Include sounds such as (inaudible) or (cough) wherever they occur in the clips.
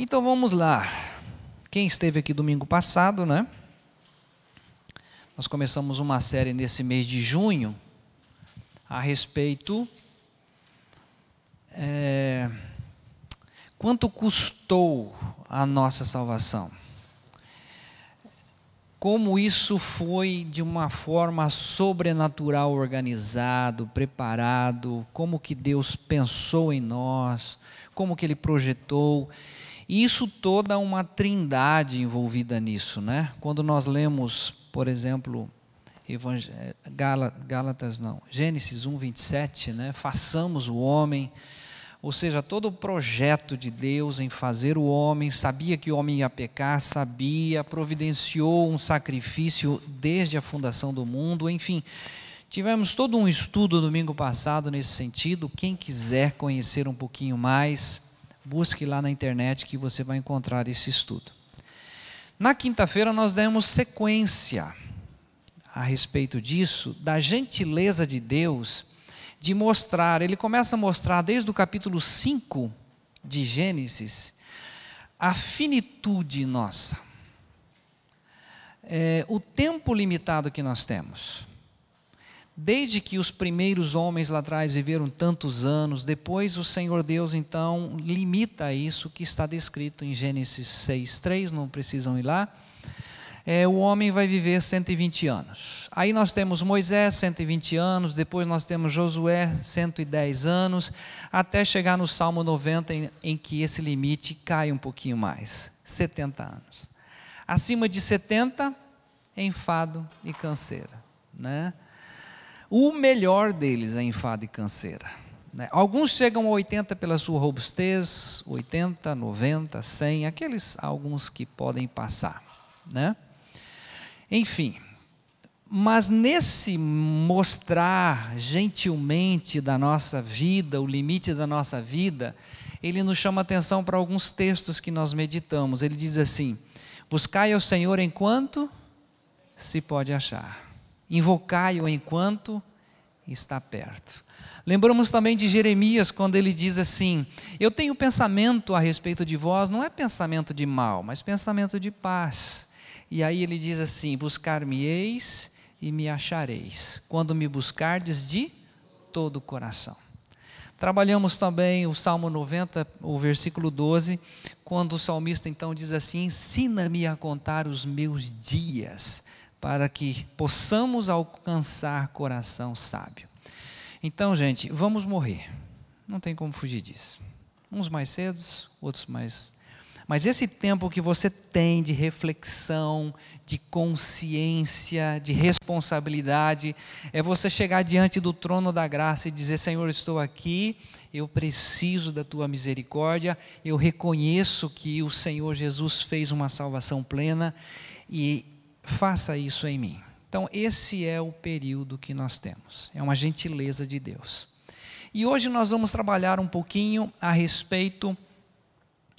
Então vamos lá. Quem esteve aqui domingo passado, né? Nós começamos uma série nesse mês de junho a respeito. É, quanto custou a nossa salvação? Como isso foi de uma forma sobrenatural organizado, preparado, como que Deus pensou em nós, como que Ele projetou. E isso toda uma trindade envolvida nisso, né? Quando nós lemos, por exemplo, Evangel... Gálatas não, Gênesis 1, 27, né? Façamos o homem, ou seja, todo o projeto de Deus em fazer o homem, sabia que o homem ia pecar, sabia, providenciou um sacrifício desde a fundação do mundo, enfim. Tivemos todo um estudo domingo passado nesse sentido. Quem quiser conhecer um pouquinho mais, busque lá na internet que você vai encontrar esse estudo. Na quinta-feira nós demos sequência a respeito disso, da gentileza de Deus de mostrar, ele começa a mostrar desde o capítulo 5 de Gênesis, a finitude nossa. É, o tempo limitado que nós temos. Desde que os primeiros homens lá atrás viveram tantos anos, depois o Senhor Deus então limita isso que está descrito em Gênesis 6:3, não precisam ir lá é, o homem vai viver 120 anos. Aí nós temos Moisés, 120 anos, depois nós temos Josué, 110 anos, até chegar no Salmo 90, em, em que esse limite cai um pouquinho mais 70 anos. Acima de 70, enfado e canseira. Né? O melhor deles é enfado e canseira. Né? Alguns chegam a 80 pela sua robustez, 80, 90, 100, aqueles alguns que podem passar. Né? Enfim, mas nesse mostrar gentilmente da nossa vida, o limite da nossa vida, ele nos chama atenção para alguns textos que nós meditamos. Ele diz assim: Buscai ao Senhor enquanto se pode achar, invocai-o enquanto está perto. Lembramos também de Jeremias, quando ele diz assim: Eu tenho pensamento a respeito de vós, não é pensamento de mal, mas pensamento de paz e aí ele diz assim: Buscar-me-eis e me achareis, quando me buscardes de todo o coração. Trabalhamos também o Salmo 90, o versículo 12, quando o salmista então diz assim: Ensina-me a contar os meus dias, para que possamos alcançar coração sábio. Então, gente, vamos morrer, não tem como fugir disso. Uns mais cedos, outros mais mas esse tempo que você tem de reflexão, de consciência, de responsabilidade, é você chegar diante do trono da graça e dizer: Senhor, estou aqui, eu preciso da tua misericórdia, eu reconheço que o Senhor Jesus fez uma salvação plena e faça isso em mim. Então, esse é o período que nós temos, é uma gentileza de Deus. E hoje nós vamos trabalhar um pouquinho a respeito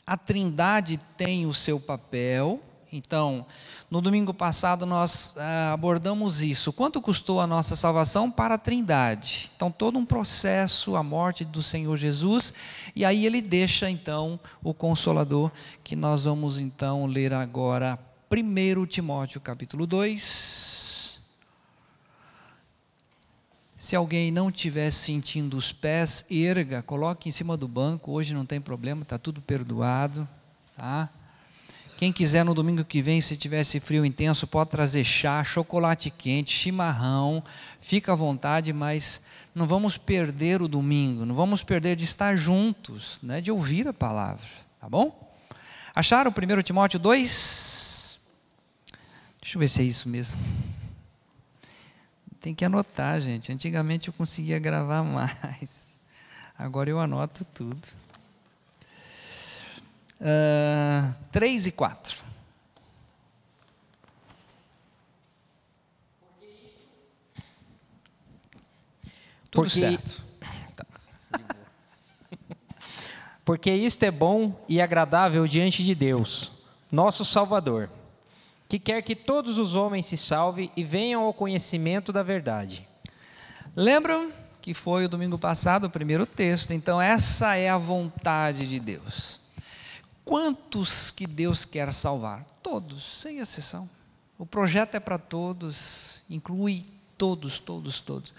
a Trindade tem o seu papel. Então, no domingo passado nós ah, abordamos isso. Quanto custou a nossa salvação para a Trindade? Então, todo um processo, a morte do Senhor Jesus, e aí ele deixa então o consolador, que nós vamos então ler agora 1 Timóteo capítulo 2, Se alguém não estiver sentindo os pés, erga, coloque em cima do banco. Hoje não tem problema, está tudo perdoado. Tá? Quem quiser no domingo que vem, se tivesse frio intenso, pode trazer chá, chocolate quente, chimarrão. Fica à vontade, mas não vamos perder o domingo, não vamos perder de estar juntos, né, de ouvir a palavra. Tá bom? Acharam 1 Timóteo 2? Deixa eu ver se é isso mesmo. Tem que anotar, gente. Antigamente eu conseguia gravar (laughs) mais. Agora eu anoto tudo. Uh, 3 e 4. Tudo Porque... certo. Tá. (laughs) Porque isto é bom e agradável diante de Deus, nosso Salvador que quer que todos os homens se salvem e venham ao conhecimento da verdade. Lembram que foi o domingo passado o primeiro texto, então essa é a vontade de Deus. quantos que Deus quer salvar? Todos, sem exceção. O projeto é para todos, inclui todos, todos, todos.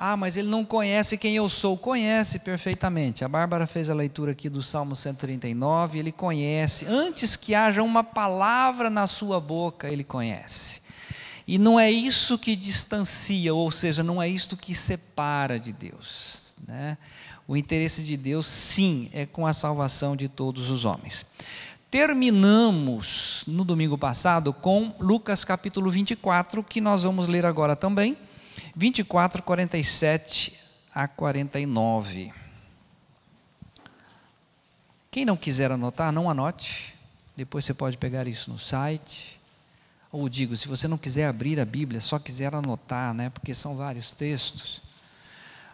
Ah, mas ele não conhece quem eu sou. Conhece perfeitamente. A Bárbara fez a leitura aqui do Salmo 139. Ele conhece. Antes que haja uma palavra na sua boca, ele conhece. E não é isso que distancia, ou seja, não é isto que separa de Deus. Né? O interesse de Deus, sim, é com a salvação de todos os homens. Terminamos no domingo passado com Lucas capítulo 24, que nós vamos ler agora também 24, 47 a 49. Quem não quiser anotar, não anote. Depois você pode pegar isso no site. Ou digo, se você não quiser abrir a Bíblia, só quiser anotar, né, porque são vários textos.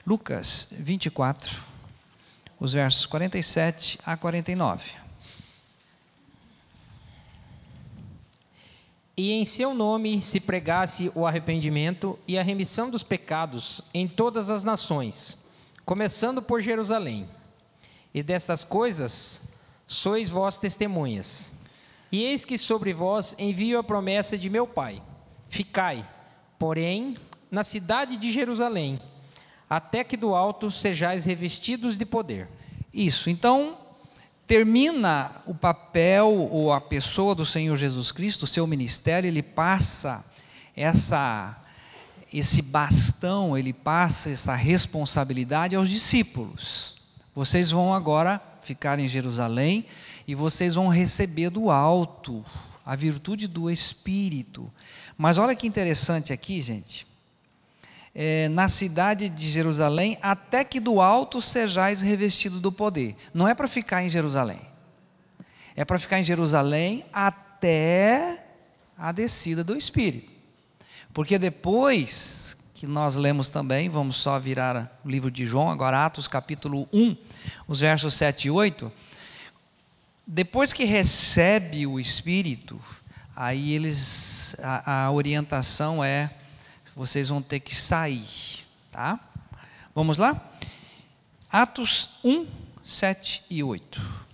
Lucas 24, os versos 47 a 49. E em seu nome se pregasse o arrependimento e a remissão dos pecados em todas as nações, começando por Jerusalém. E destas coisas sois vós testemunhas. E eis que sobre vós envio a promessa de meu Pai. Ficai, porém, na cidade de Jerusalém, até que do alto sejais revestidos de poder. Isso, então termina o papel ou a pessoa do Senhor Jesus Cristo, o seu ministério, ele passa essa esse bastão, ele passa essa responsabilidade aos discípulos. Vocês vão agora ficar em Jerusalém e vocês vão receber do alto a virtude do Espírito. Mas olha que interessante aqui, gente é, na cidade de Jerusalém, até que do alto sejais revestido do poder. Não é para ficar em Jerusalém. É para ficar em Jerusalém até a descida do Espírito. Porque depois que nós lemos também, vamos só virar o livro de João, agora Atos capítulo 1, os versos 7 e 8. Depois que recebe o Espírito, aí eles, a, a orientação é vocês vão ter que sair, tá? Vamos lá? Atos 1, 7 e 8.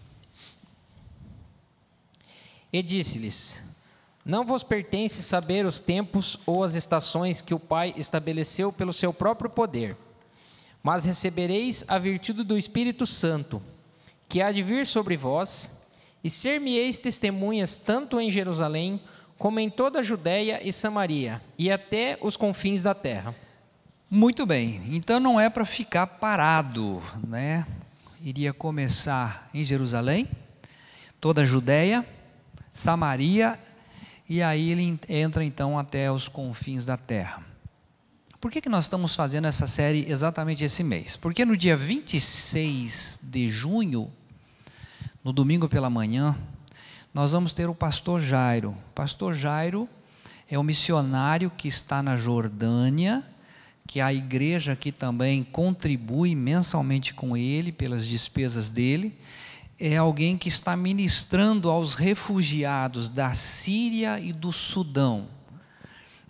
E disse-lhes: Não vos pertence saber os tempos ou as estações que o Pai estabeleceu pelo seu próprio poder, mas recebereis a virtude do Espírito Santo, que há de vir sobre vós, e ser-me-eis testemunhas tanto em Jerusalém, como em toda a Judéia e Samaria, e até os confins da terra. Muito bem, então não é para ficar parado, né? Iria começar em Jerusalém, toda a Judéia, Samaria, e aí ele entra então até os confins da terra. Por que, que nós estamos fazendo essa série exatamente esse mês? Porque no dia 26 de junho, no domingo pela manhã, nós vamos ter o pastor Jairo. Pastor Jairo é um missionário que está na Jordânia, que a igreja aqui também contribui mensalmente com ele pelas despesas dele. É alguém que está ministrando aos refugiados da Síria e do Sudão.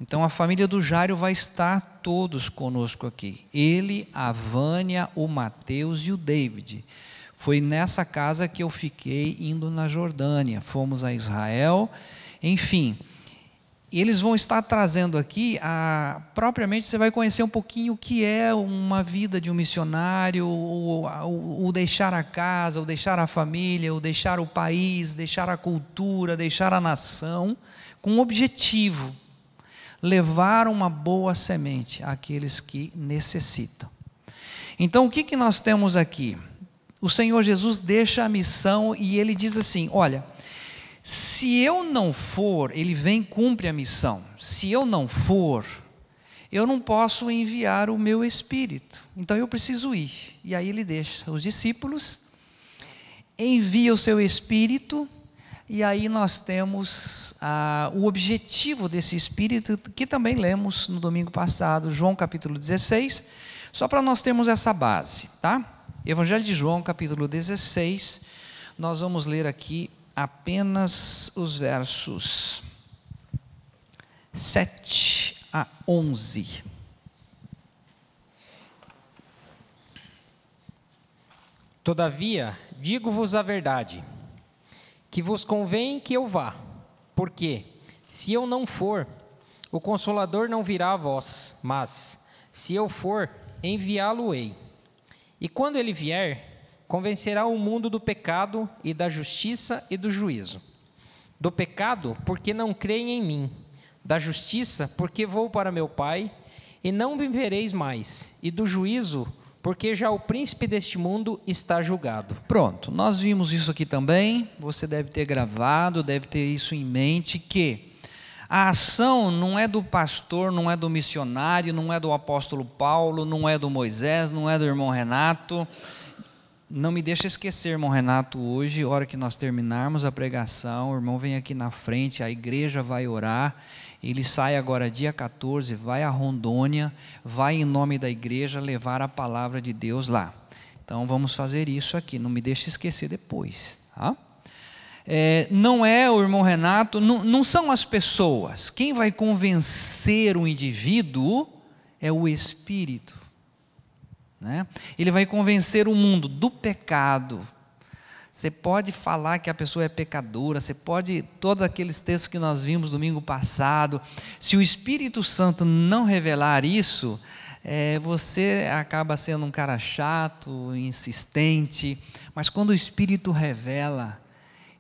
Então a família do Jairo vai estar todos conosco aqui. Ele, a Vânia, o Mateus e o David. Foi nessa casa que eu fiquei indo na Jordânia. Fomos a Israel, enfim. Eles vão estar trazendo aqui, a, propriamente você vai conhecer um pouquinho o que é uma vida de um missionário, o, deixar a casa, o deixar a família, o deixar o país, deixar a cultura, deixar a nação, com um objetivo: levar uma boa semente àqueles que necessitam. Então, o que, que nós temos aqui? O Senhor Jesus deixa a missão e ele diz assim: Olha, se eu não for, ele vem cumpre a missão. Se eu não for, eu não posso enviar o meu espírito. Então eu preciso ir. E aí ele deixa os discípulos, envia o seu espírito, e aí nós temos ah, o objetivo desse espírito, que também lemos no domingo passado, João capítulo 16, só para nós termos essa base, tá? Evangelho de João, capítulo 16, nós vamos ler aqui apenas os versos 7 a 11. Todavia, digo-vos a verdade: que vos convém que eu vá, porque, se eu não for, o Consolador não virá a vós, mas, se eu for, enviá-lo-ei. E quando ele vier, convencerá o mundo do pecado e da justiça e do juízo. Do pecado, porque não creem em mim. Da justiça, porque vou para meu Pai e não me vereis mais. E do juízo, porque já o príncipe deste mundo está julgado. Pronto, nós vimos isso aqui também. Você deve ter gravado, deve ter isso em mente que a ação não é do pastor, não é do missionário, não é do apóstolo Paulo, não é do Moisés, não é do irmão Renato. Não me deixa esquecer, irmão Renato, hoje, hora que nós terminarmos a pregação, o irmão vem aqui na frente, a igreja vai orar ele sai agora dia 14, vai a Rondônia, vai em nome da igreja levar a palavra de Deus lá. Então vamos fazer isso aqui, não me deixe esquecer depois. Tá? É, não é o irmão Renato, não, não são as pessoas. Quem vai convencer o indivíduo é o Espírito. Né? Ele vai convencer o mundo do pecado, você pode falar que a pessoa é pecadora, você pode, todos aqueles textos que nós vimos domingo passado, se o Espírito Santo não revelar isso, é, você acaba sendo um cara chato, insistente, mas quando o Espírito revela,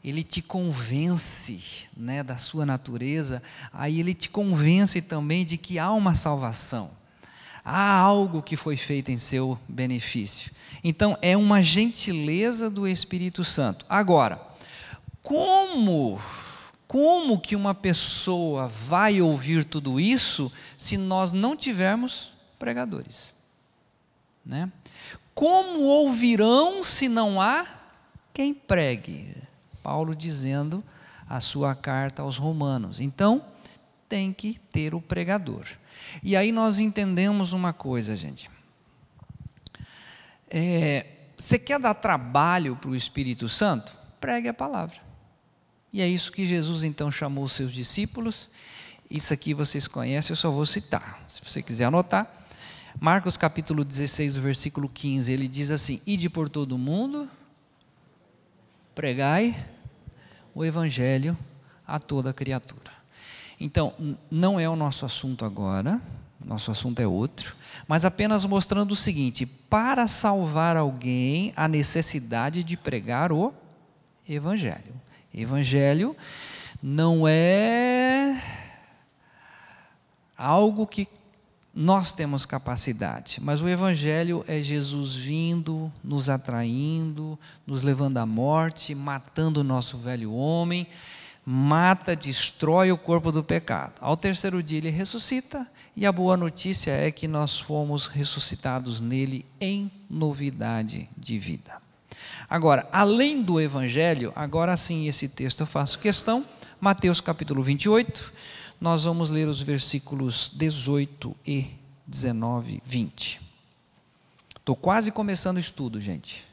ele te convence né, da sua natureza, aí ele te convence também de que há uma salvação há algo que foi feito em seu benefício. Então, é uma gentileza do Espírito Santo. Agora, como como que uma pessoa vai ouvir tudo isso se nós não tivermos pregadores? Né? Como ouvirão se não há quem pregue? Paulo dizendo a sua carta aos Romanos. Então, tem que ter o pregador. E aí nós entendemos uma coisa, gente. É, você quer dar trabalho para o Espírito Santo? Pregue a palavra. E é isso que Jesus então chamou os seus discípulos. Isso aqui vocês conhecem, eu só vou citar. Se você quiser anotar. Marcos capítulo 16, versículo 15, ele diz assim: Ide por todo o mundo, pregai o evangelho a toda criatura. Então, não é o nosso assunto agora, nosso assunto é outro, mas apenas mostrando o seguinte: para salvar alguém, a necessidade de pregar o Evangelho. Evangelho não é algo que nós temos capacidade, mas o Evangelho é Jesus vindo, nos atraindo, nos levando à morte, matando o nosso velho homem mata, destrói o corpo do pecado. Ao terceiro dia ele ressuscita, e a boa notícia é que nós fomos ressuscitados nele em novidade de vida. Agora, além do evangelho, agora sim esse texto eu faço questão, Mateus capítulo 28, nós vamos ler os versículos 18 e 19, 20. Estou quase começando o estudo, gente.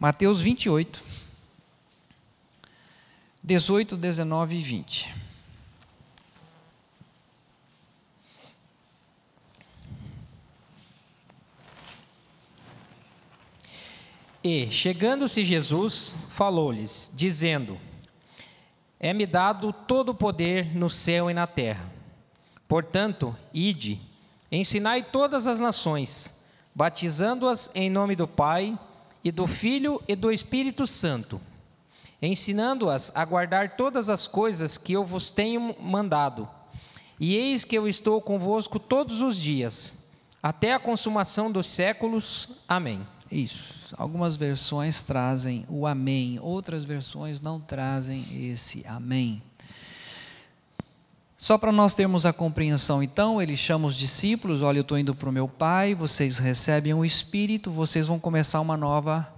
Mateus 28, 18, 19 e 20. E, chegando-se Jesus, falou-lhes, dizendo: É-me dado todo o poder no céu e na terra. Portanto, ide, ensinai todas as nações, batizando-as em nome do Pai, e do Filho e do Espírito Santo ensinando-as a guardar todas as coisas que eu vos tenho mandado. E eis que eu estou convosco todos os dias, até a consumação dos séculos. Amém. Isso. Algumas versões trazem o amém, outras versões não trazem esse amém. Só para nós termos a compreensão, então, ele chama os discípulos: olha, eu estou indo para o meu pai, vocês recebem o Espírito, vocês vão começar uma nova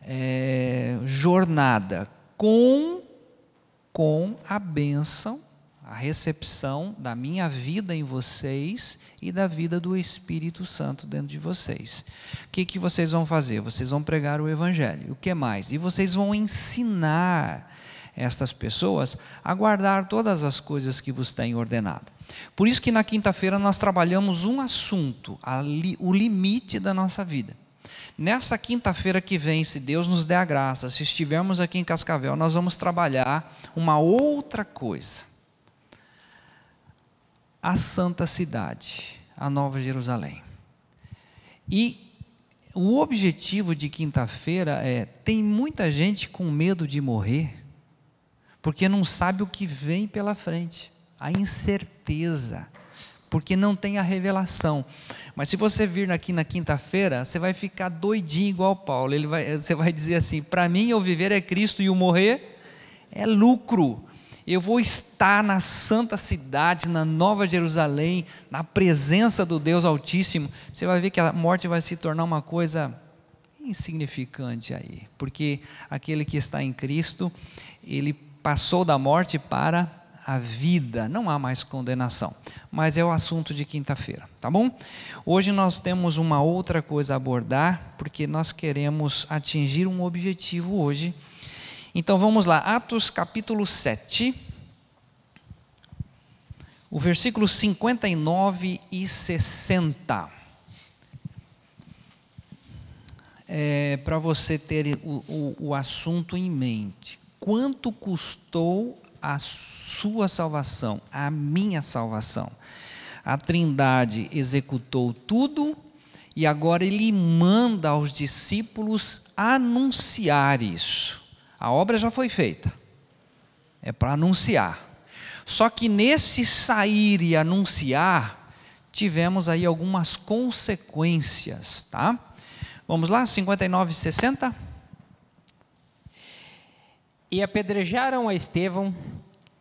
é, jornada com, com a bênção, a recepção da minha vida em vocês e da vida do Espírito Santo dentro de vocês. O que, que vocês vão fazer? Vocês vão pregar o Evangelho. O que mais? E vocês vão ensinar estas pessoas a guardar todas as coisas que vos têm ordenado. Por isso que na quinta-feira nós trabalhamos um assunto, li, o limite da nossa vida. Nessa quinta-feira que vem, se Deus nos der a graça, se estivermos aqui em Cascavel, nós vamos trabalhar uma outra coisa. A Santa Cidade, a Nova Jerusalém. E o objetivo de quinta-feira é: tem muita gente com medo de morrer, porque não sabe o que vem pela frente, a incerteza, porque não tem a revelação. Mas se você vir aqui na quinta-feira, você vai ficar doidinho igual Paulo. Ele vai, você vai dizer assim: para mim, o viver é Cristo e o morrer é lucro. Eu vou estar na santa cidade, na Nova Jerusalém, na presença do Deus Altíssimo. Você vai ver que a morte vai se tornar uma coisa insignificante aí, porque aquele que está em Cristo, ele passou da morte para a vida, não há mais condenação. Mas é o assunto de quinta-feira, tá bom? Hoje nós temos uma outra coisa a abordar, porque nós queremos atingir um objetivo hoje. Então vamos lá, Atos capítulo 7, o versículo 59 e 60. É, Para você ter o, o, o assunto em mente. Quanto custou a sua salvação, a minha salvação. A Trindade executou tudo e agora ele manda aos discípulos anunciar isso. A obra já foi feita, é para anunciar. Só que nesse sair e anunciar, tivemos aí algumas consequências, tá? Vamos lá, 59 e 60? E apedrejaram a Estevão,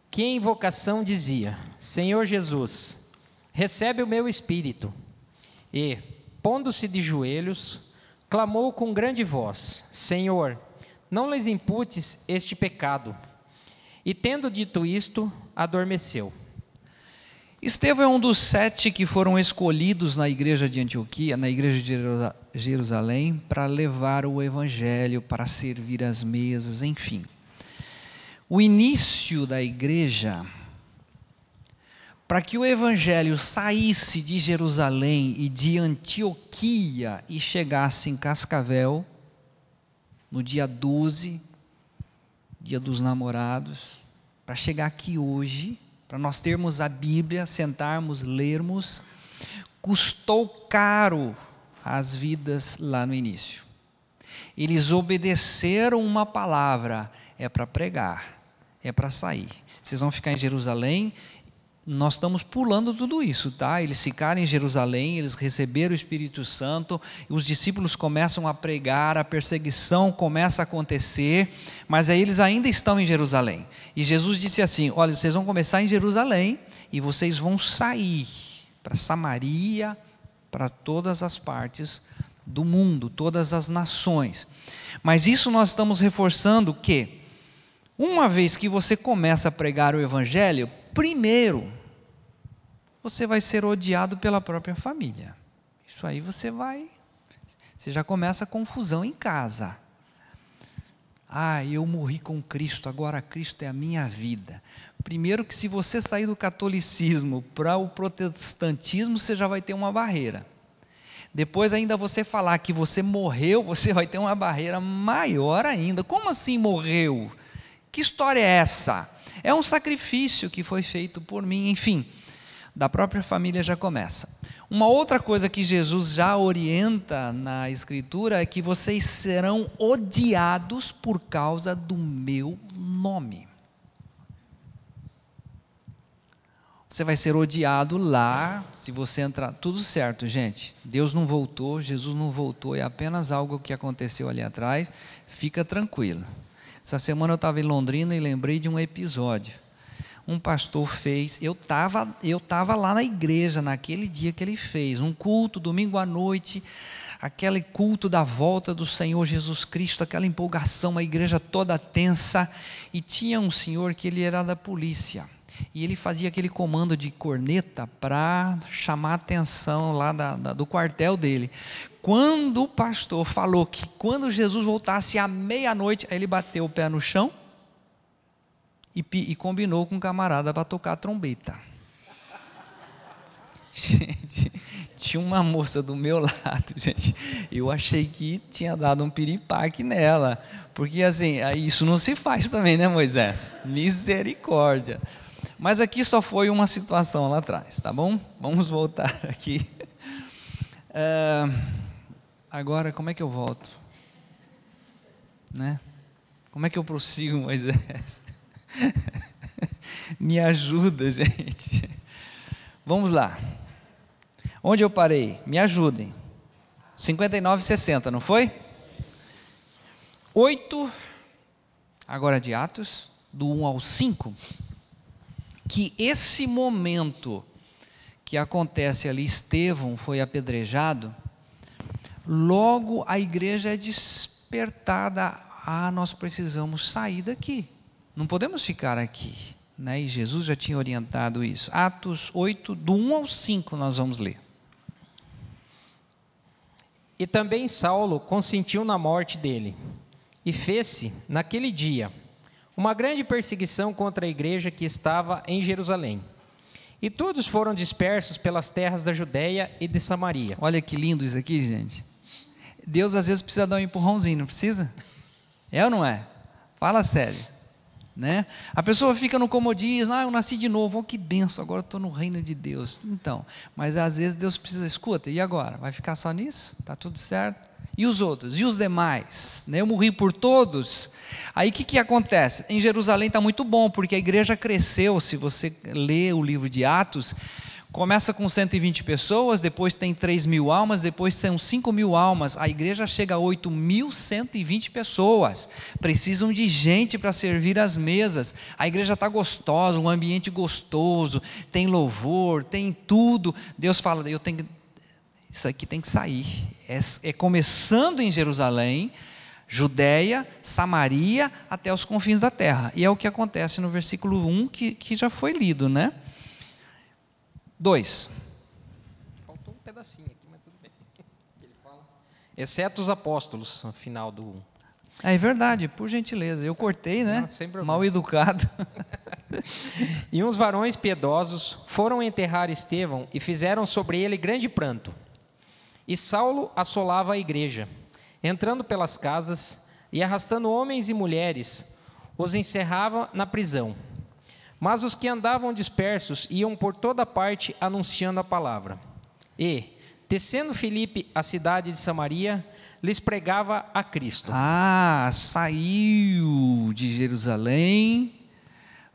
que em invocação dizia: Senhor Jesus, recebe o meu espírito. E, pondo-se de joelhos, clamou com grande voz: Senhor, não lhes imputes este pecado. E tendo dito isto, adormeceu. Estevão é um dos sete que foram escolhidos na igreja de Antioquia, na igreja de Jerusalém, para levar o evangelho, para servir as mesas, enfim o início da igreja, para que o evangelho saísse de Jerusalém e de Antioquia e chegasse em Cascavel, no dia 12, dia dos namorados, para chegar aqui hoje, para nós termos a Bíblia, sentarmos, lermos, custou caro as vidas lá no início. Eles obedeceram uma palavra, é para pregar é para sair. Vocês vão ficar em Jerusalém. Nós estamos pulando tudo isso, tá? Eles ficaram em Jerusalém, eles receberam o Espírito Santo, os discípulos começam a pregar, a perseguição começa a acontecer, mas aí eles ainda estão em Jerusalém. E Jesus disse assim: Olha, vocês vão começar em Jerusalém e vocês vão sair para Samaria, para todas as partes do mundo, todas as nações. Mas isso nós estamos reforçando que uma vez que você começa a pregar o Evangelho, primeiro, você vai ser odiado pela própria família. Isso aí você vai. Você já começa a confusão em casa. Ah, eu morri com Cristo, agora Cristo é a minha vida. Primeiro, que se você sair do catolicismo para o protestantismo, você já vai ter uma barreira. Depois, ainda você falar que você morreu, você vai ter uma barreira maior ainda. Como assim morreu? Que história é essa? É um sacrifício que foi feito por mim, enfim, da própria família já começa. Uma outra coisa que Jesus já orienta na Escritura é que vocês serão odiados por causa do meu nome. Você vai ser odiado lá, se você entrar. Tudo certo, gente. Deus não voltou, Jesus não voltou, é apenas algo que aconteceu ali atrás. Fica tranquilo. Essa semana eu estava em Londrina e lembrei de um episódio. Um pastor fez, eu estava eu tava lá na igreja naquele dia que ele fez, um culto, domingo à noite, aquele culto da volta do Senhor Jesus Cristo, aquela empolgação, a igreja toda tensa, e tinha um senhor que ele era da polícia. E ele fazia aquele comando de corneta para chamar a atenção lá da, da, do quartel dele. Quando o pastor falou que quando Jesus voltasse à meia-noite, aí ele bateu o pé no chão e, e combinou com um camarada para tocar trombeta. (laughs) Gente, tinha uma moça do meu lado, (laughs) gente. Eu achei que tinha dado um piripaque nela. Porque assim, isso não se faz também, né, Moisés? Misericórdia. Mas aqui só foi uma situação lá atrás, tá bom? Vamos voltar (laughs) aqui. Uh, agora, como é que eu volto? Né? Como é que eu prossigo, Moisés? (laughs) Me ajuda, gente. Vamos lá. Onde eu parei? Me ajudem. 59 e 60, não foi? 8, agora de Atos, do 1 ao 5, que esse momento que acontece ali, Estevão foi apedrejado, logo a igreja é despertada, ah, nós precisamos sair daqui, não podemos ficar aqui. Né? E Jesus já tinha orientado isso. Atos 8, do 1 ao 5, nós vamos ler. E também Saulo consentiu na morte dele. E fez-se, naquele dia, uma grande perseguição contra a igreja que estava em Jerusalém. E todos foram dispersos pelas terras da Judéia e de Samaria. Olha que lindo isso aqui, gente. Deus às vezes precisa dar um empurrãozinho, não precisa? É ou não é? Fala sério. Né? A pessoa fica no comodismo, ah, eu nasci de novo, oh, que benção, agora estou no reino de Deus. Então, mas às vezes Deus precisa, escuta, e agora? Vai ficar só nisso? Está tudo certo? E os outros? E os demais? Né? Eu morri por todos. Aí o que, que acontece? Em Jerusalém está muito bom, porque a igreja cresceu, se você lê o livro de Atos, Começa com 120 pessoas, depois tem 3 mil almas, depois são 5 mil almas. A igreja chega a 8.120 pessoas. Precisam de gente para servir as mesas. A igreja está gostosa, um ambiente gostoso, tem louvor, tem tudo. Deus fala, eu tenho, isso aqui tem que sair. É, é começando em Jerusalém, Judéia, Samaria, até os confins da terra. E é o que acontece no versículo 1 que, que já foi lido, né? 2. Faltou um pedacinho aqui, mas tudo bem. (laughs) Ele fala, exceto os apóstolos, no final do 1. É verdade, por gentileza. Eu cortei, né? Não, Mal educado. (laughs) (laughs) e uns varões piedosos foram enterrar Estevão e fizeram sobre ele grande pranto. E Saulo assolava a igreja, entrando pelas casas e arrastando homens e mulheres, os encerrava na prisão mas os que andavam dispersos iam por toda parte anunciando a palavra. E, descendo Filipe à cidade de Samaria, lhes pregava a Cristo. Ah, saiu de Jerusalém,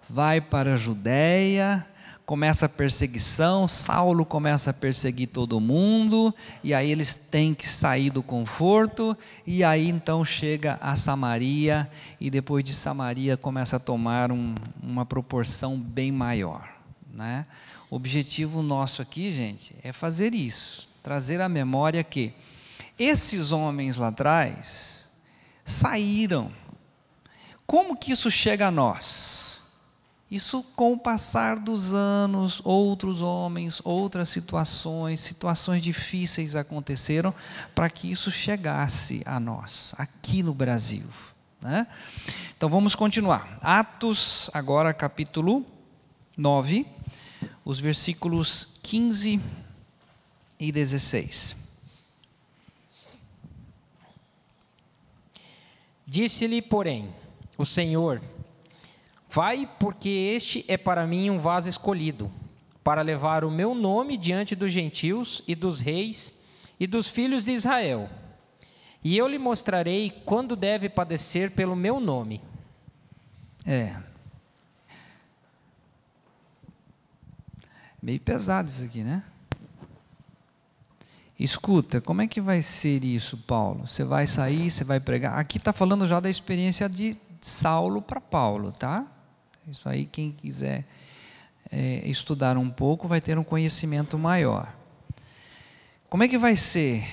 vai para a Judéia, começa a perseguição, Saulo começa a perseguir todo mundo, e aí eles têm que sair do conforto, e aí então chega a Samaria, e depois de Samaria começa a tomar um, uma proporção bem maior. Né? O objetivo nosso aqui, gente, é fazer isso, trazer à memória que esses homens lá atrás saíram. Como que isso chega a nós? Isso, com o passar dos anos, outros homens, outras situações, situações difíceis aconteceram para que isso chegasse a nós, aqui no Brasil. Né? Então vamos continuar. Atos, agora capítulo 9, os versículos 15 e 16. Disse-lhe, porém, o Senhor Vai, porque este é para mim um vaso escolhido, para levar o meu nome diante dos gentios e dos reis e dos filhos de Israel. E eu lhe mostrarei quando deve padecer pelo meu nome. É. Meio pesado isso aqui, né? Escuta, como é que vai ser isso, Paulo? Você vai sair, você vai pregar. Aqui está falando já da experiência de Saulo para Paulo, tá? Isso aí, quem quiser é, estudar um pouco, vai ter um conhecimento maior. Como é que vai ser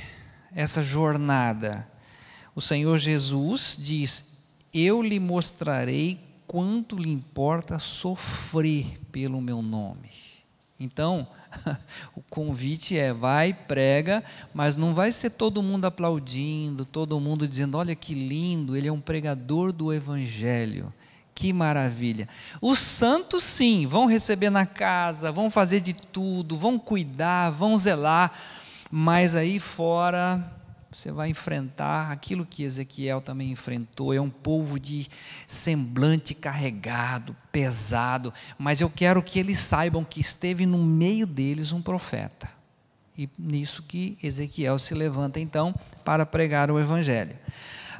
essa jornada? O Senhor Jesus diz: Eu lhe mostrarei quanto lhe importa sofrer pelo meu nome. Então, (laughs) o convite é: vai, prega, mas não vai ser todo mundo aplaudindo, todo mundo dizendo: olha que lindo, ele é um pregador do Evangelho. Que maravilha. Os santos, sim, vão receber na casa, vão fazer de tudo, vão cuidar, vão zelar. Mas aí fora você vai enfrentar aquilo que Ezequiel também enfrentou. É um povo de semblante carregado, pesado, mas eu quero que eles saibam que esteve no meio deles um profeta. E nisso que Ezequiel se levanta então para pregar o evangelho.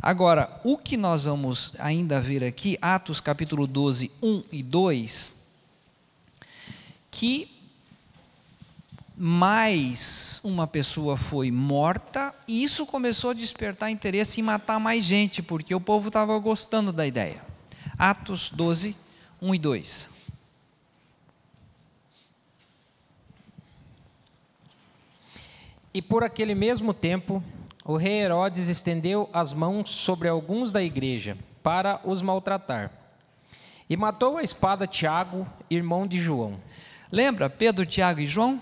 Agora, o que nós vamos ainda ver aqui, Atos capítulo 12, 1 e 2, que mais uma pessoa foi morta, e isso começou a despertar interesse em matar mais gente, porque o povo estava gostando da ideia. Atos 12, 1 e 2. E por aquele mesmo tempo, o rei Herodes estendeu as mãos sobre alguns da igreja para os maltratar. E matou a espada Tiago, irmão de João. Lembra Pedro, Tiago e João?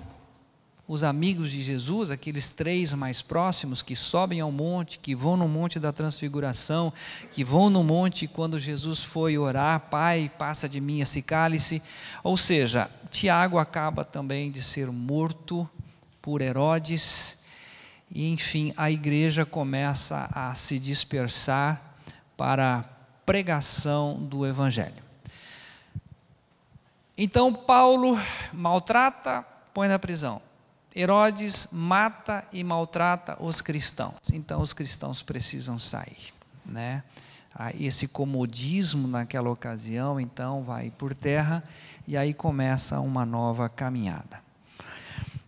os amigos de Jesus, aqueles três mais próximos que sobem ao monte, que vão no monte da transfiguração, que vão no monte quando Jesus foi orar, Pai, passa de mim esse cálice. Ou seja, Tiago acaba também de ser morto por Herodes, e enfim, a igreja começa a se dispersar para a pregação do Evangelho. Então, Paulo maltrata, põe na prisão. Herodes mata e maltrata os cristãos. Então os cristãos precisam sair, né? Ah, esse comodismo naquela ocasião então vai por terra e aí começa uma nova caminhada.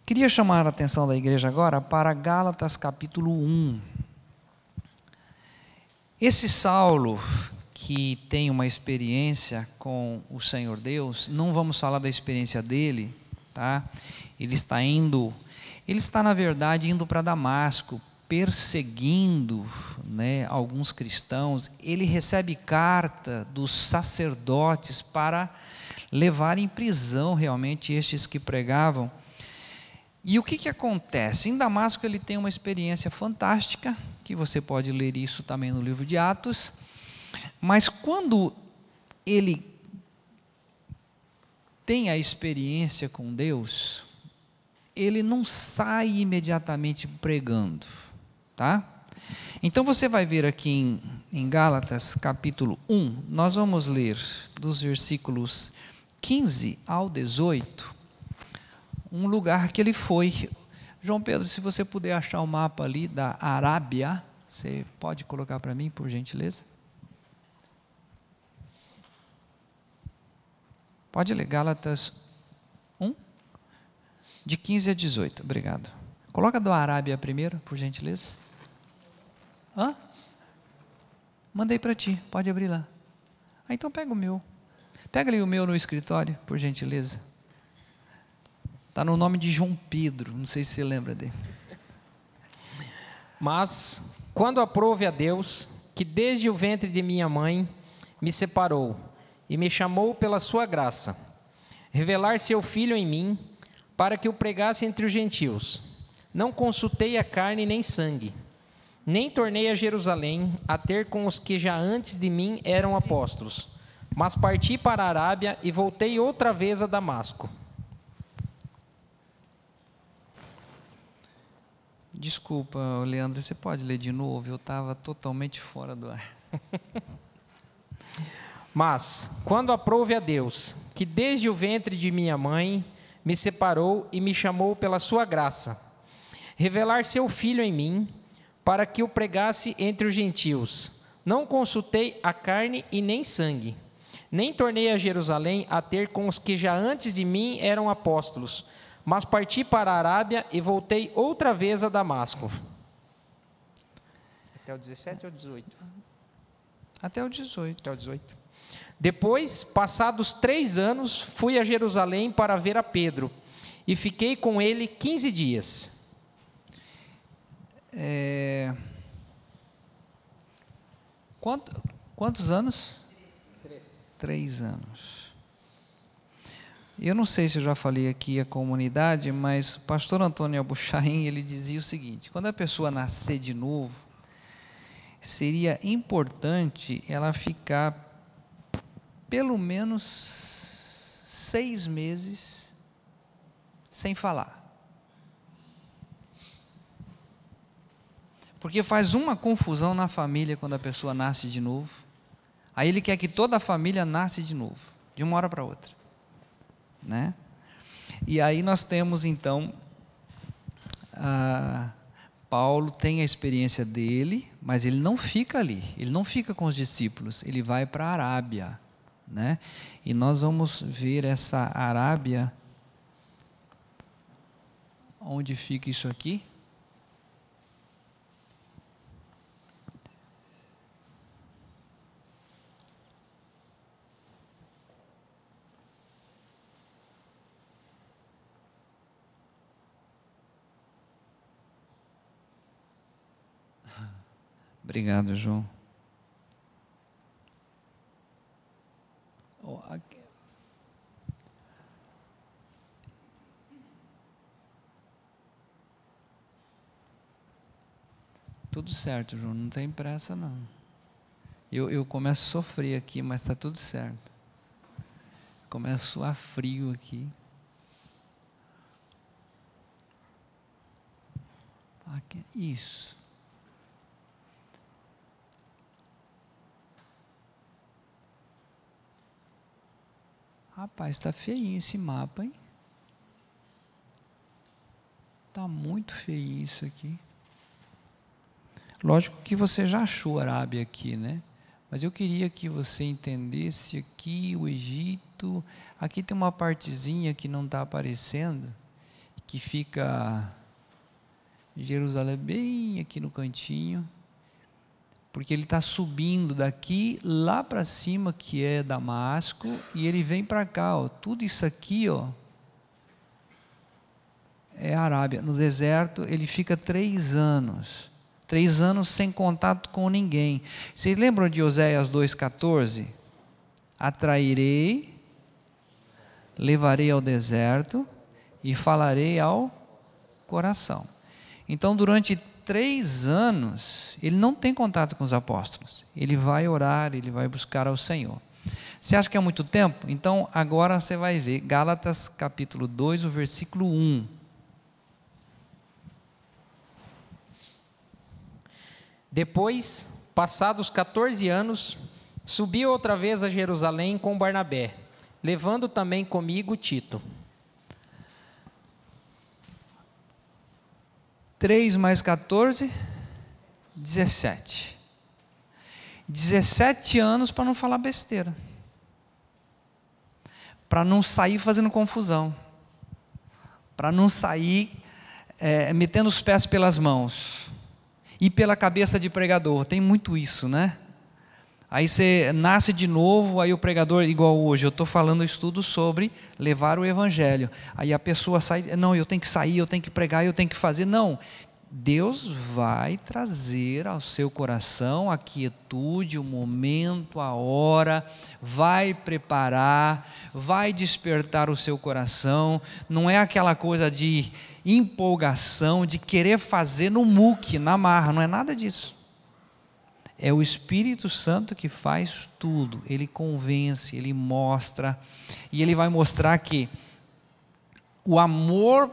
Queria chamar a atenção da igreja agora para Gálatas capítulo 1. Esse Saulo que tem uma experiência com o Senhor Deus, não vamos falar da experiência dele, tá? Ele está indo, ele está na verdade indo para Damasco, perseguindo né, alguns cristãos. Ele recebe carta dos sacerdotes para levar em prisão realmente estes que pregavam. E o que, que acontece? Em Damasco ele tem uma experiência fantástica, que você pode ler isso também no livro de Atos. Mas quando ele tem a experiência com Deus, ele não sai imediatamente pregando, tá? Então você vai ver aqui em, em Gálatas capítulo 1, nós vamos ler dos versículos 15 ao 18, um lugar que ele foi. João Pedro, se você puder achar o mapa ali da Arábia, você pode colocar para mim, por gentileza? Pode ler Gálatas 1, de 15 a 18. Obrigado. Coloca do Arábia primeiro, por gentileza. Hã? Mandei para ti, pode abrir lá. Ah, então pega o meu. Pega ali o meu no escritório, por gentileza. Está no nome de João Pedro, não sei se você lembra dele. Mas, quando aprove a Deus, que desde o ventre de minha mãe me separou e me chamou pela sua graça, revelar seu filho em mim, para que o pregasse entre os gentios. Não consultei a carne nem sangue, nem tornei a Jerusalém a ter com os que já antes de mim eram apóstolos, mas parti para a Arábia e voltei outra vez a Damasco. Desculpa, Leandro, você pode ler de novo? Eu estava totalmente fora do ar. (laughs) Mas, quando aprouve a Deus, que desde o ventre de minha mãe me separou e me chamou pela sua graça, revelar seu filho em mim, para que o pregasse entre os gentios, não consultei a carne e nem sangue, nem tornei a Jerusalém a ter com os que já antes de mim eram apóstolos, mas parti para a Arábia e voltei outra vez a Damasco. Até o 17 ou 18? Até o 18. Até o 18. Depois, passados três anos, fui a Jerusalém para ver a Pedro e fiquei com ele 15 dias. É... Quanto, quantos anos? Três. Três anos. Eu não sei se eu já falei aqui a comunidade, mas o pastor Antônio Abuchain, ele dizia o seguinte: quando a pessoa nascer de novo, seria importante ela ficar pelo menos seis meses sem falar. Porque faz uma confusão na família quando a pessoa nasce de novo. Aí ele quer que toda a família nasce de novo, de uma hora para outra. Né? E aí nós temos então Paulo tem a experiência dele, mas ele não fica ali, ele não fica com os discípulos, ele vai para a Arábia. Né? E nós vamos ver essa Arábia. Onde fica isso aqui? Obrigado, João. Tudo certo, João, não tem pressa não. Eu, eu começo a sofrer aqui, mas está tudo certo. Começo a suar frio aqui. aqui. Isso. Rapaz, está feinho esse mapa, hein? Está muito feio isso aqui. Lógico que você já achou Arábia aqui, né? Mas eu queria que você entendesse aqui o Egito. Aqui tem uma partezinha que não está aparecendo, que fica Jerusalém bem aqui no cantinho porque ele está subindo daqui lá para cima, que é Damasco, e ele vem para cá. Ó. Tudo isso aqui ó, é Arábia. No deserto, ele fica três anos. Três anos sem contato com ninguém. Vocês lembram de Oséias 2,14? Atrairei, levarei ao deserto e falarei ao coração. Então, durante três anos, ele não tem contato com os apóstolos. Ele vai orar, ele vai buscar ao Senhor. Você acha que é muito tempo? Então agora você vai ver Gálatas capítulo 2, o versículo 1. Depois, passados 14 anos, subi outra vez a Jerusalém com Barnabé, levando também comigo Tito. 3 mais 14, 17. 17 anos para não falar besteira. Para não sair fazendo confusão. Para não sair é, metendo os pés pelas mãos. E pela cabeça de pregador. Tem muito isso, né? Aí você nasce de novo, aí o pregador, igual hoje, eu estou falando estudo sobre levar o evangelho. Aí a pessoa sai, não, eu tenho que sair, eu tenho que pregar, eu tenho que fazer. Não, Deus vai trazer ao seu coração a quietude, o momento, a hora, vai preparar, vai despertar o seu coração. Não é aquela coisa de empolgação, de querer fazer no muque, na marra, não é nada disso. É o Espírito Santo que faz tudo, ele convence, ele mostra, e ele vai mostrar que o amor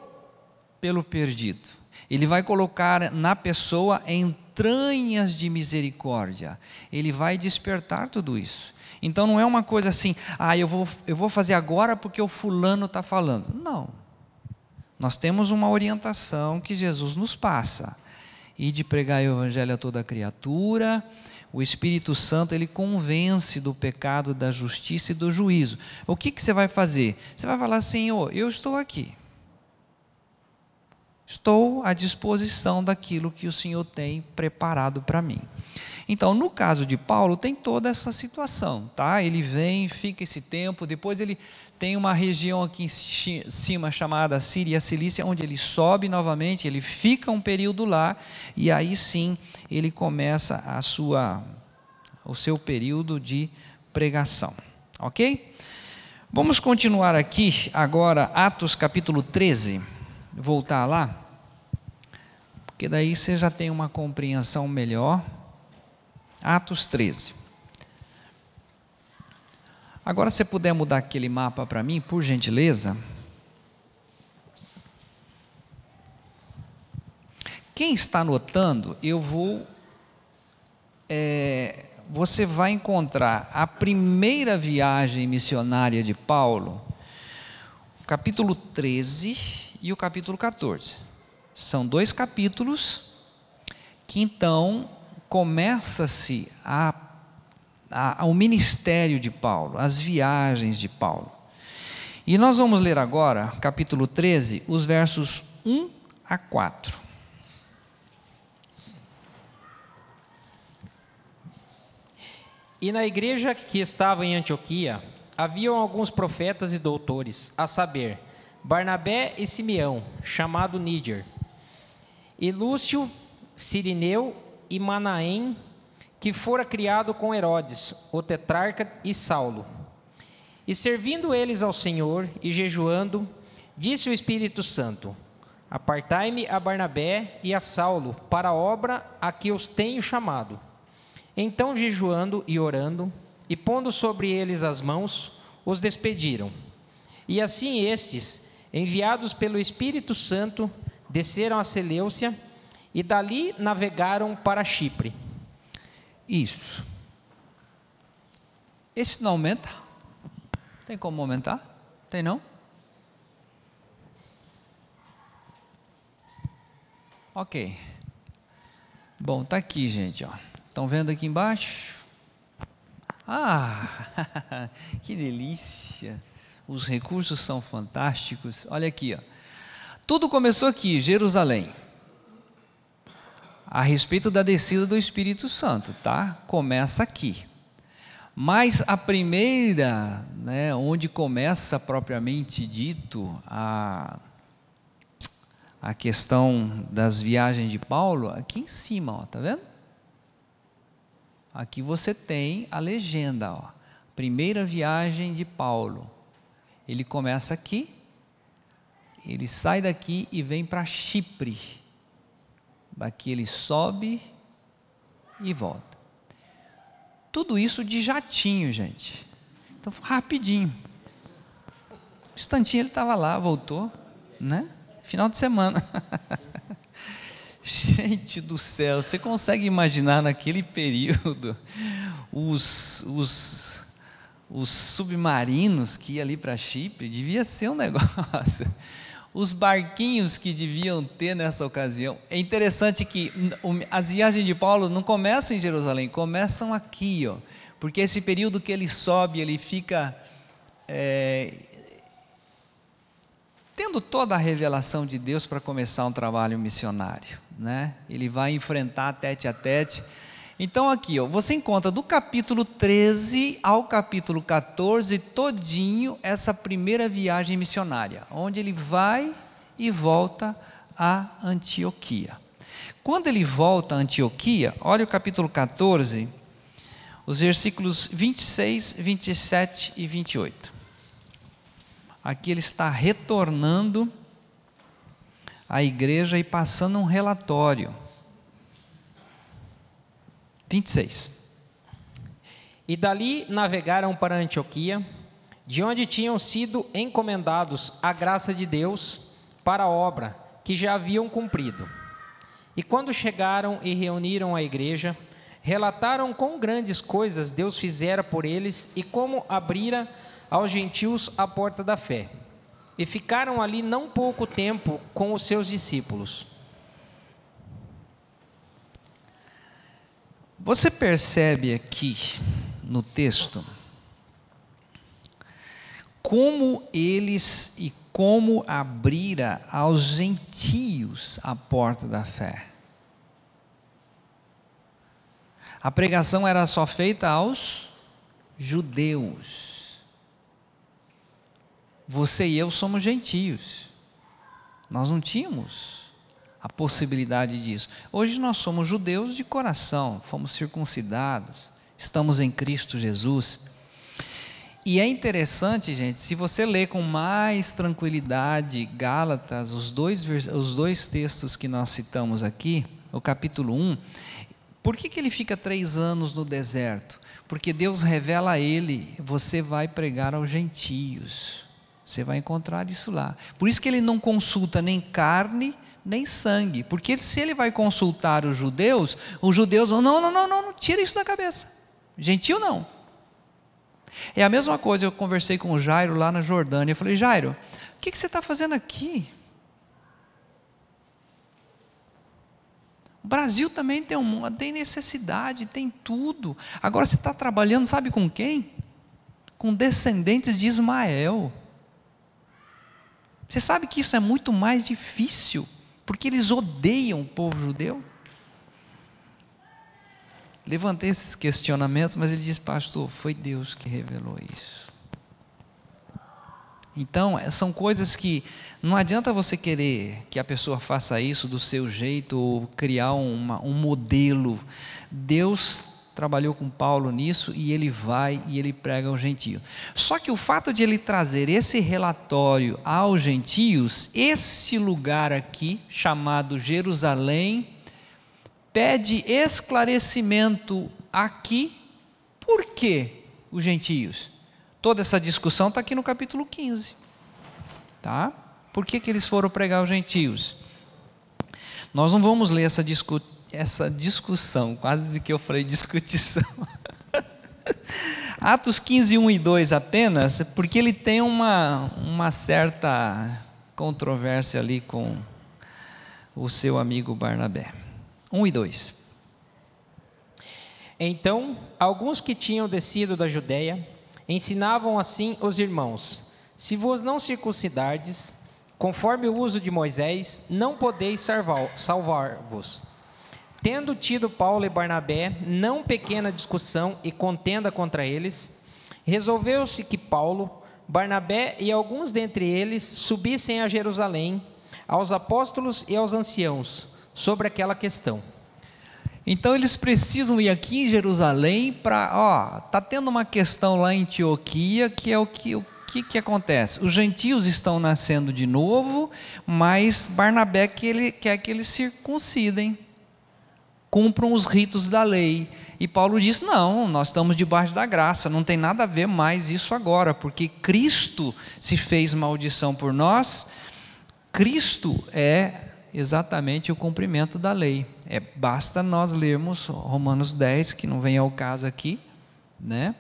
pelo perdido, ele vai colocar na pessoa entranhas de misericórdia, ele vai despertar tudo isso. Então não é uma coisa assim, ah, eu vou, eu vou fazer agora porque o fulano está falando. Não. Nós temos uma orientação que Jesus nos passa e de pregar o evangelho a toda criatura. O Espírito Santo ele convence do pecado, da justiça e do juízo. O que, que você vai fazer? Você vai falar, Senhor, eu estou aqui. Estou à disposição daquilo que o Senhor tem preparado para mim. Então, no caso de Paulo, tem toda essa situação, tá? Ele vem, fica esse tempo, depois ele tem uma região aqui em cima chamada Síria Cilícia, onde ele sobe novamente, ele fica um período lá e aí sim ele começa a sua o seu período de pregação. OK? Vamos continuar aqui agora Atos capítulo 13. Voltar lá, porque daí você já tem uma compreensão melhor Atos 13. Agora, se puder mudar aquele mapa para mim, por gentileza. Quem está anotando, eu vou. É, você vai encontrar a primeira viagem missionária de Paulo, capítulo 13 e o capítulo 14. São dois capítulos que então começa-se a, a, o ministério de Paulo, as viagens de Paulo. E nós vamos ler agora, capítulo 13, os versos 1 a 4. E na igreja que estava em Antioquia, haviam alguns profetas e doutores, a saber, Barnabé e Simeão, chamado Níger, e Lúcio, Sirineu e Manaém, que fora criado com Herodes, o tetrarca, e Saulo. E servindo eles ao Senhor e jejuando, disse o Espírito Santo: Apartai-me a Barnabé e a Saulo para a obra a que os tenho chamado. Então, jejuando e orando, e pondo sobre eles as mãos, os despediram. E assim estes, enviados pelo Espírito Santo, desceram a Seleucia e dali navegaram para Chipre. Isso. Esse não aumenta? Tem como aumentar? Tem não? Ok. Bom, tá aqui, gente. Estão vendo aqui embaixo? Ah, (laughs) que delícia! Os recursos são fantásticos. Olha aqui, ó. Tudo começou aqui, Jerusalém a respeito da descida do Espírito Santo, tá? Começa aqui. Mas a primeira, né, onde começa propriamente dito a, a questão das viagens de Paulo, aqui em cima, ó, tá vendo? Aqui você tem a legenda, ó. Primeira viagem de Paulo. Ele começa aqui, ele sai daqui e vem para Chipre. Daqui ele sobe e volta. Tudo isso de jatinho, gente. Então foi rapidinho. Um instantinho ele estava lá, voltou, né? Final de semana. (laughs) gente do céu, você consegue imaginar naquele período os, os, os submarinos que iam ali para Chipre? Devia ser um (laughs) negócio os barquinhos que deviam ter nessa ocasião. É interessante que as viagens de Paulo não começam em Jerusalém, começam aqui, ó, porque esse período que ele sobe, ele fica é, tendo toda a revelação de Deus para começar um trabalho missionário, né? Ele vai enfrentar tete a tete então aqui, ó, você encontra do capítulo 13 ao capítulo 14 todinho essa primeira viagem missionária, onde ele vai e volta a Antioquia. Quando ele volta a Antioquia, olha o capítulo 14, os versículos 26, 27 e 28. Aqui ele está retornando à igreja e passando um relatório 26. E dali navegaram para Antioquia, de onde tinham sido encomendados a graça de Deus para a obra que já haviam cumprido. E quando chegaram e reuniram a igreja, relataram quão grandes coisas Deus fizera por eles e como abrira aos gentios a porta da fé. E ficaram ali não pouco tempo com os seus discípulos. Você percebe aqui no texto como eles e como abrira aos gentios a porta da fé. A pregação era só feita aos judeus. Você e eu somos gentios. Nós não tínhamos a possibilidade disso. Hoje nós somos judeus de coração, fomos circuncidados, estamos em Cristo Jesus. E é interessante, gente, se você ler com mais tranquilidade Gálatas, os dois, os dois textos que nós citamos aqui, o capítulo 1, por que, que ele fica três anos no deserto? Porque Deus revela a ele: você vai pregar aos gentios. Você vai encontrar isso lá. Por isso que ele não consulta nem carne nem sangue. Porque se ele vai consultar os judeus, os judeus vão, não, não, não, não, tira isso da cabeça. Gentil não. É a mesma coisa, eu conversei com o Jairo lá na Jordânia. Eu falei, Jairo, o que, que você está fazendo aqui? O Brasil também tem, um, tem necessidade, tem tudo. Agora você está trabalhando, sabe com quem? Com descendentes de Ismael. Você sabe que isso é muito mais difícil, porque eles odeiam o povo judeu. Levantei esses questionamentos, mas ele disse, pastor, foi Deus que revelou isso. Então, é, são coisas que não adianta você querer que a pessoa faça isso do seu jeito ou criar uma, um modelo. Deus trabalhou com Paulo nisso e ele vai e ele prega aos gentios. Só que o fato de ele trazer esse relatório aos gentios, esse lugar aqui, chamado Jerusalém, pede esclarecimento aqui, por que os gentios? Toda essa discussão está aqui no capítulo 15. Tá? Por que, que eles foram pregar aos gentios? Nós não vamos ler essa, discu essa discussão, quase que eu falei discutição. (laughs) Atos 15, 1 e 2 apenas, porque ele tem uma, uma certa controvérsia ali com o seu amigo Barnabé. 1 e 2. Então, alguns que tinham descido da Judéia ensinavam assim os irmãos: Se vos não circuncidardes, conforme o uso de Moisés, não podeis salvar-vos. Tendo tido Paulo e Barnabé não pequena discussão e contenda contra eles, resolveu-se que Paulo, Barnabé e alguns dentre eles subissem a Jerusalém, aos apóstolos e aos anciãos, sobre aquela questão. Então eles precisam ir aqui em Jerusalém para, ó, tá tendo uma questão lá em Antioquia que é o que o que, que acontece? Os gentios estão nascendo de novo, mas Barnabé que ele, quer que eles circuncidem, cumpram os ritos da lei. E Paulo diz: não, nós estamos debaixo da graça, não tem nada a ver mais isso agora, porque Cristo se fez maldição por nós, Cristo é exatamente o cumprimento da lei. É, basta nós lermos Romanos 10, que não vem ao caso aqui, né?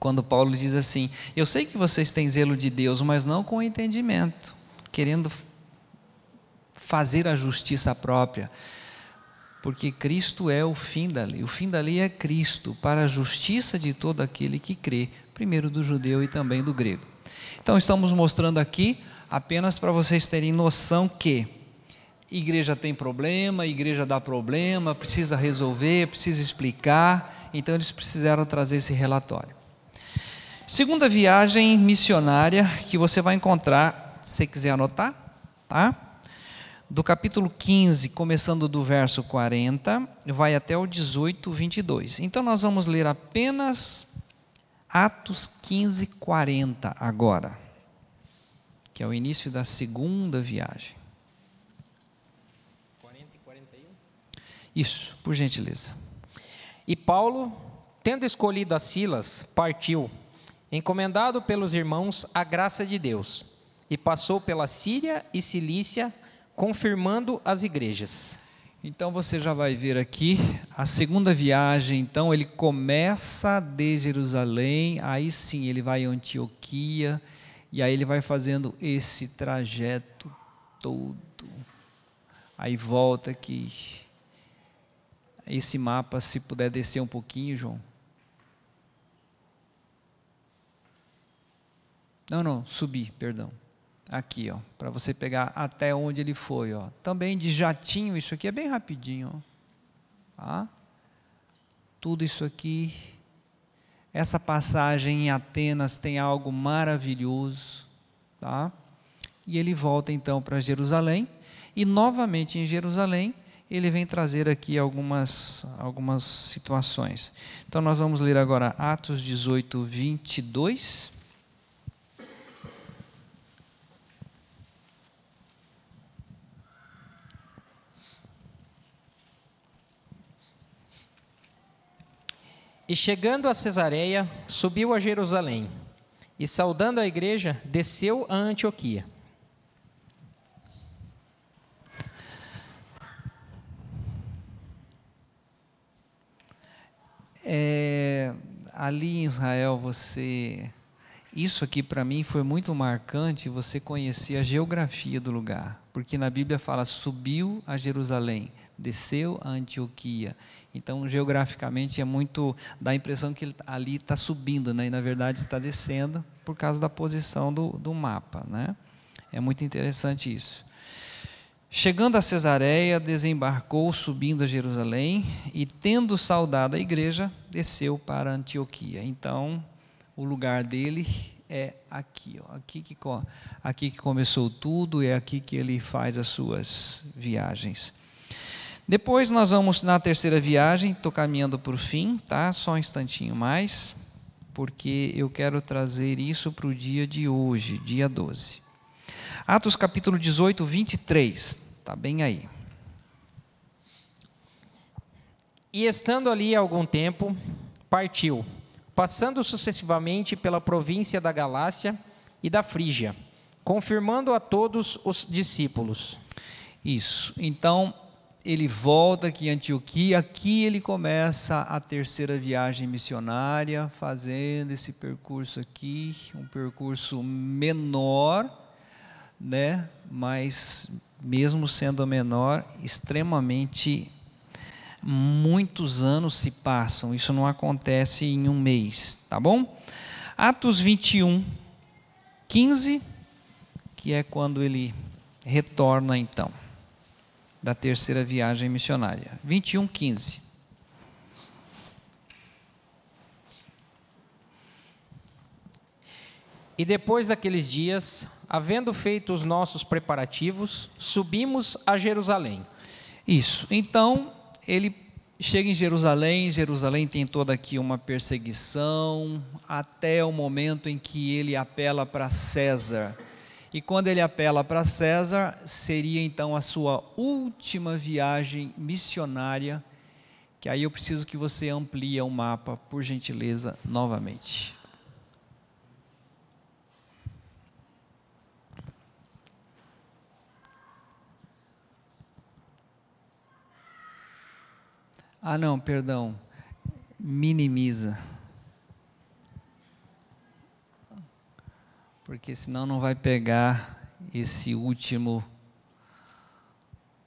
Quando Paulo diz assim: Eu sei que vocês têm zelo de Deus, mas não com entendimento, querendo fazer a justiça própria. Porque Cristo é o fim da lei. O fim da lei é Cristo, para a justiça de todo aquele que crê, primeiro do judeu e também do grego. Então, estamos mostrando aqui, apenas para vocês terem noção que igreja tem problema, igreja dá problema, precisa resolver, precisa explicar. Então eles precisaram trazer esse relatório. Segunda viagem missionária que você vai encontrar, se quiser anotar, tá? Do capítulo 15, começando do verso 40, vai até o 18, 22. Então nós vamos ler apenas Atos 15, 40 agora, que é o início da segunda viagem. Isso, por gentileza. E Paulo, tendo escolhido a Silas, partiu, encomendado pelos irmãos a graça de Deus, e passou pela Síria e Cilícia, confirmando as igrejas. Então você já vai ver aqui a segunda viagem. Então ele começa de Jerusalém, aí sim ele vai a Antioquia, e aí ele vai fazendo esse trajeto todo. Aí volta aqui esse mapa, se puder descer um pouquinho, João. Não, não, subir, perdão. Aqui, ó, para você pegar até onde ele foi, ó. Também de jatinho, isso aqui é bem rapidinho, ó. Tá? Tudo isso aqui. Essa passagem em Atenas tem algo maravilhoso, tá? E ele volta então para Jerusalém e novamente em Jerusalém ele vem trazer aqui algumas, algumas situações. Então, nós vamos ler agora Atos 18, 22. E chegando a Cesareia, subiu a Jerusalém, e saudando a igreja, desceu a Antioquia. É, ali em Israel, você. Isso aqui para mim foi muito marcante, você conhecer a geografia do lugar. Porque na Bíblia fala: subiu a Jerusalém, desceu a Antioquia. Então, geograficamente, é muito. dá a impressão que ele ali está subindo, né? e na verdade está descendo por causa da posição do, do mapa. Né? É muito interessante isso. Chegando a Cesareia, desembarcou subindo a Jerusalém e, tendo saudado a igreja, desceu para Antioquia. Então, o lugar dele é aqui, ó, aqui, que, aqui que começou tudo, é aqui que ele faz as suas viagens. Depois nós vamos na terceira viagem, estou caminhando para o fim, tá? Só um instantinho mais, porque eu quero trazer isso para o dia de hoje, dia 12. Atos capítulo 18, 23. Está bem aí. E estando ali algum tempo, partiu, passando sucessivamente pela província da Galácia e da Frígia, confirmando a todos os discípulos. Isso. Então, ele volta aqui em Antioquia, aqui ele começa a terceira viagem missionária, fazendo esse percurso aqui, um percurso menor, né, mas mesmo sendo menor, extremamente muitos anos se passam, isso não acontece em um mês, tá bom? Atos 21, 15, que é quando ele retorna então, da terceira viagem missionária. 21, 15. E depois daqueles dias, havendo feito os nossos preparativos, subimos a Jerusalém. Isso. Então, ele chega em Jerusalém, Jerusalém tem toda aqui uma perseguição, até o momento em que ele apela para César. E quando ele apela para César, seria então a sua última viagem missionária, que aí eu preciso que você amplie o mapa, por gentileza, novamente. Ah, não, perdão. Minimiza. Porque senão não vai pegar esse último.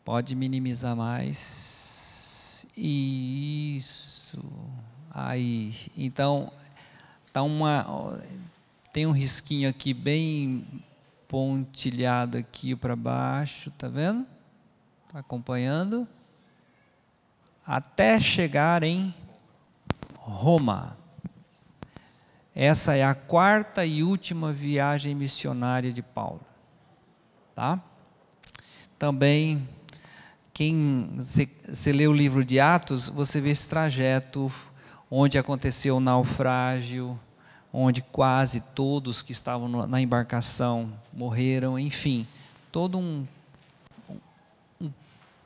Pode minimizar mais. Isso. Aí. Então, tá uma tem um risquinho aqui bem pontilhado aqui para baixo, tá vendo? Tá acompanhando? até chegar em Roma. Essa é a quarta e última viagem missionária de Paulo. Tá? Também, quem você lê o livro de Atos, você vê esse trajeto onde aconteceu o naufrágio, onde quase todos que estavam na embarcação morreram, enfim, todo um, um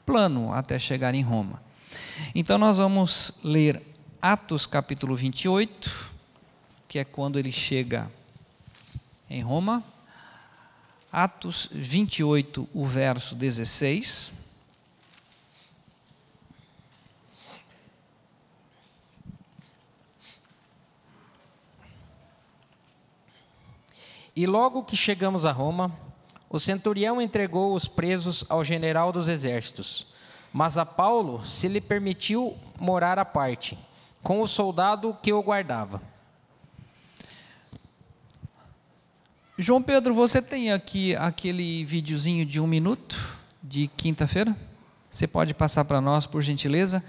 plano até chegar em Roma. Então nós vamos ler Atos capítulo 28, que é quando ele chega em Roma. Atos 28, o verso 16. E logo que chegamos a Roma, o centurião entregou os presos ao general dos exércitos mas a Paulo se lhe permitiu morar à parte, com o soldado que o guardava. João Pedro, você tem aqui aquele videozinho de um minuto de quinta-feira? Você pode passar para nós, por gentileza?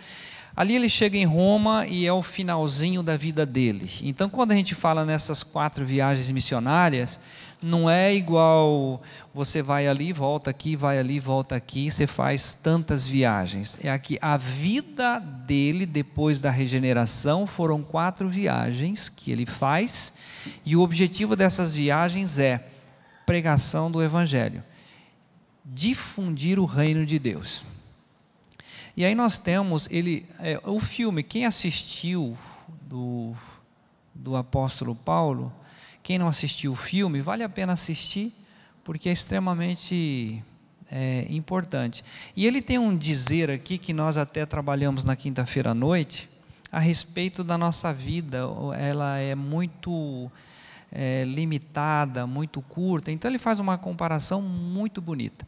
Ali ele chega em Roma e é o finalzinho da vida dele. Então, quando a gente fala nessas quatro viagens missionárias, não é igual você vai ali, volta aqui, vai ali, volta aqui, você faz tantas viagens. É aqui a vida dele depois da regeneração foram quatro viagens que ele faz e o objetivo dessas viagens é pregação do evangelho, difundir o reino de Deus. E aí nós temos ele, é, o filme. Quem assistiu do, do apóstolo Paulo quem não assistiu o filme, vale a pena assistir, porque é extremamente é, importante. E ele tem um dizer aqui que nós até trabalhamos na quinta-feira à noite, a respeito da nossa vida. Ela é muito é, limitada, muito curta. Então ele faz uma comparação muito bonita.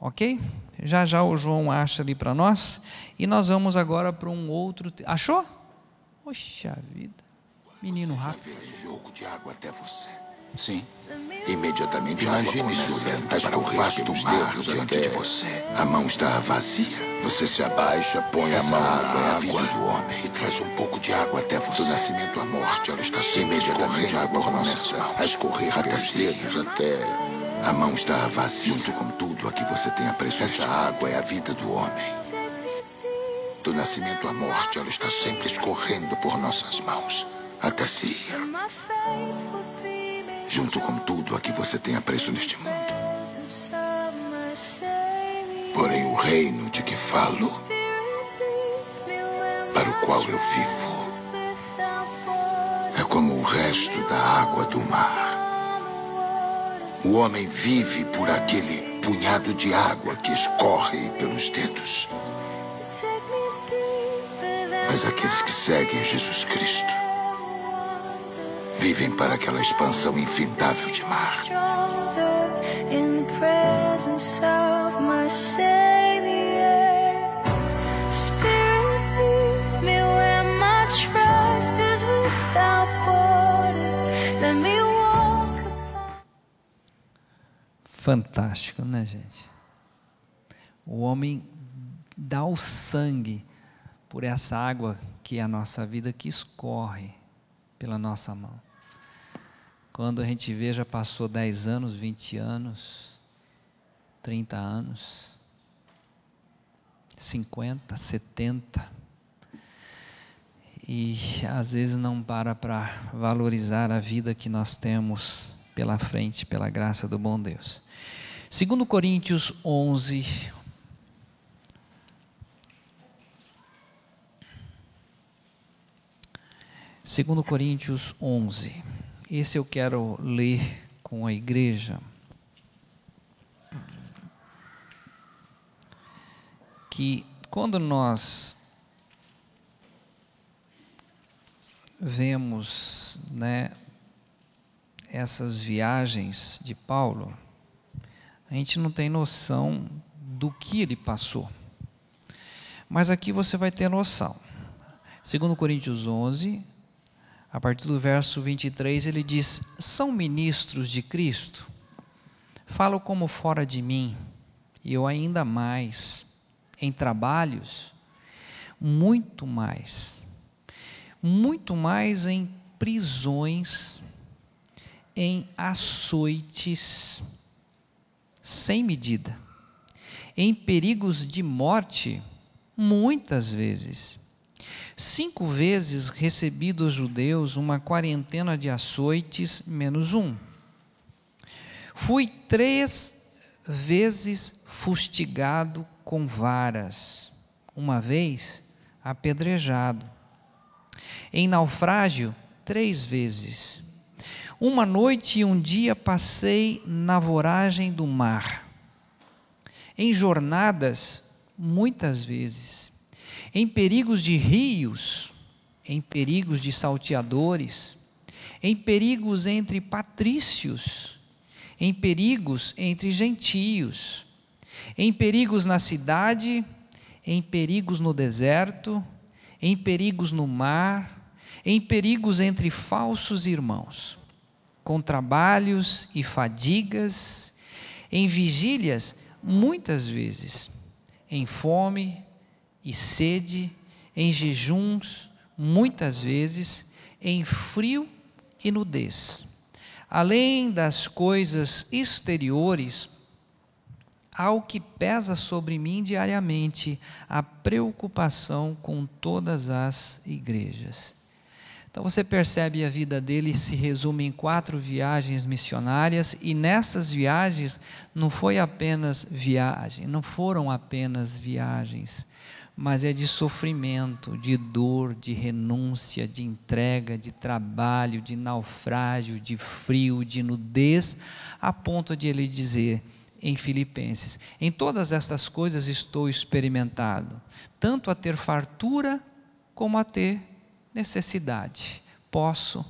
Ok? Já já o João acha ali para nós. E nós vamos agora para um outro. Achou? Poxa vida. Menino rápido. jogo de água até você. Sim. Imediatamente Imagine se olhando para o vasto mar diante de você. A mão está vazia. Você se abaixa, põe a mão na água, é a vida do homem, e traz um pouco de água até você. Do nascimento à morte, ela está sempre imediatamente a água começa a escorrer até os dedos, até a mão está vazia. Junto com tudo a que você tem apreço, essa água é a vida do homem. Do nascimento à morte, ela está sempre escorrendo por nossas mãos, até se ir junto com tudo a que você tem apreço neste mundo. Porém, o reino de que falo, para o qual eu vivo, é como o resto da água do mar. O homem vive por aquele punhado de água que escorre pelos dedos. Mas aqueles que seguem Jesus Cristo vivem para aquela expansão infindável de mar. Fantástico, né, gente? O homem dá o sangue por essa água que é a nossa vida que escorre pela nossa mão. Quando a gente vê, já passou 10 anos, 20 anos, 30 anos, 50, 70. E às vezes não para para valorizar a vida que nós temos pela frente, pela graça do bom Deus. Segundo Coríntios 11, Segundo Coríntios 11. Esse eu quero ler com a igreja. Que quando nós vemos né, essas viagens de Paulo, a gente não tem noção do que ele passou. Mas aqui você vai ter noção. Segundo Coríntios 11, a partir do verso 23, ele diz: São ministros de Cristo? Falo como fora de mim, e eu ainda mais, em trabalhos, muito mais, muito mais em prisões, em açoites, sem medida, em perigos de morte, muitas vezes Cinco vezes recebi dos judeus uma quarentena de açoites menos um. Fui três vezes fustigado com varas, uma vez apedrejado. Em naufrágio, três vezes. Uma noite e um dia passei na voragem do mar. Em jornadas, muitas vezes em perigos de rios, em perigos de salteadores, em perigos entre patrícios, em perigos entre gentios, em perigos na cidade, em perigos no deserto, em perigos no mar, em perigos entre falsos irmãos, com trabalhos e fadigas, em vigílias, muitas vezes, em fome, e sede, em jejuns, muitas vezes, em frio e nudez. Além das coisas exteriores, há o que pesa sobre mim diariamente, a preocupação com todas as igrejas. Então você percebe a vida dele se resume em quatro viagens missionárias e nessas viagens não foi apenas viagem, não foram apenas viagens mas é de sofrimento, de dor, de renúncia, de entrega, de trabalho, de naufrágio, de frio, de nudez, a ponto de ele dizer em Filipenses: Em todas estas coisas estou experimentado, tanto a ter fartura como a ter necessidade. Posso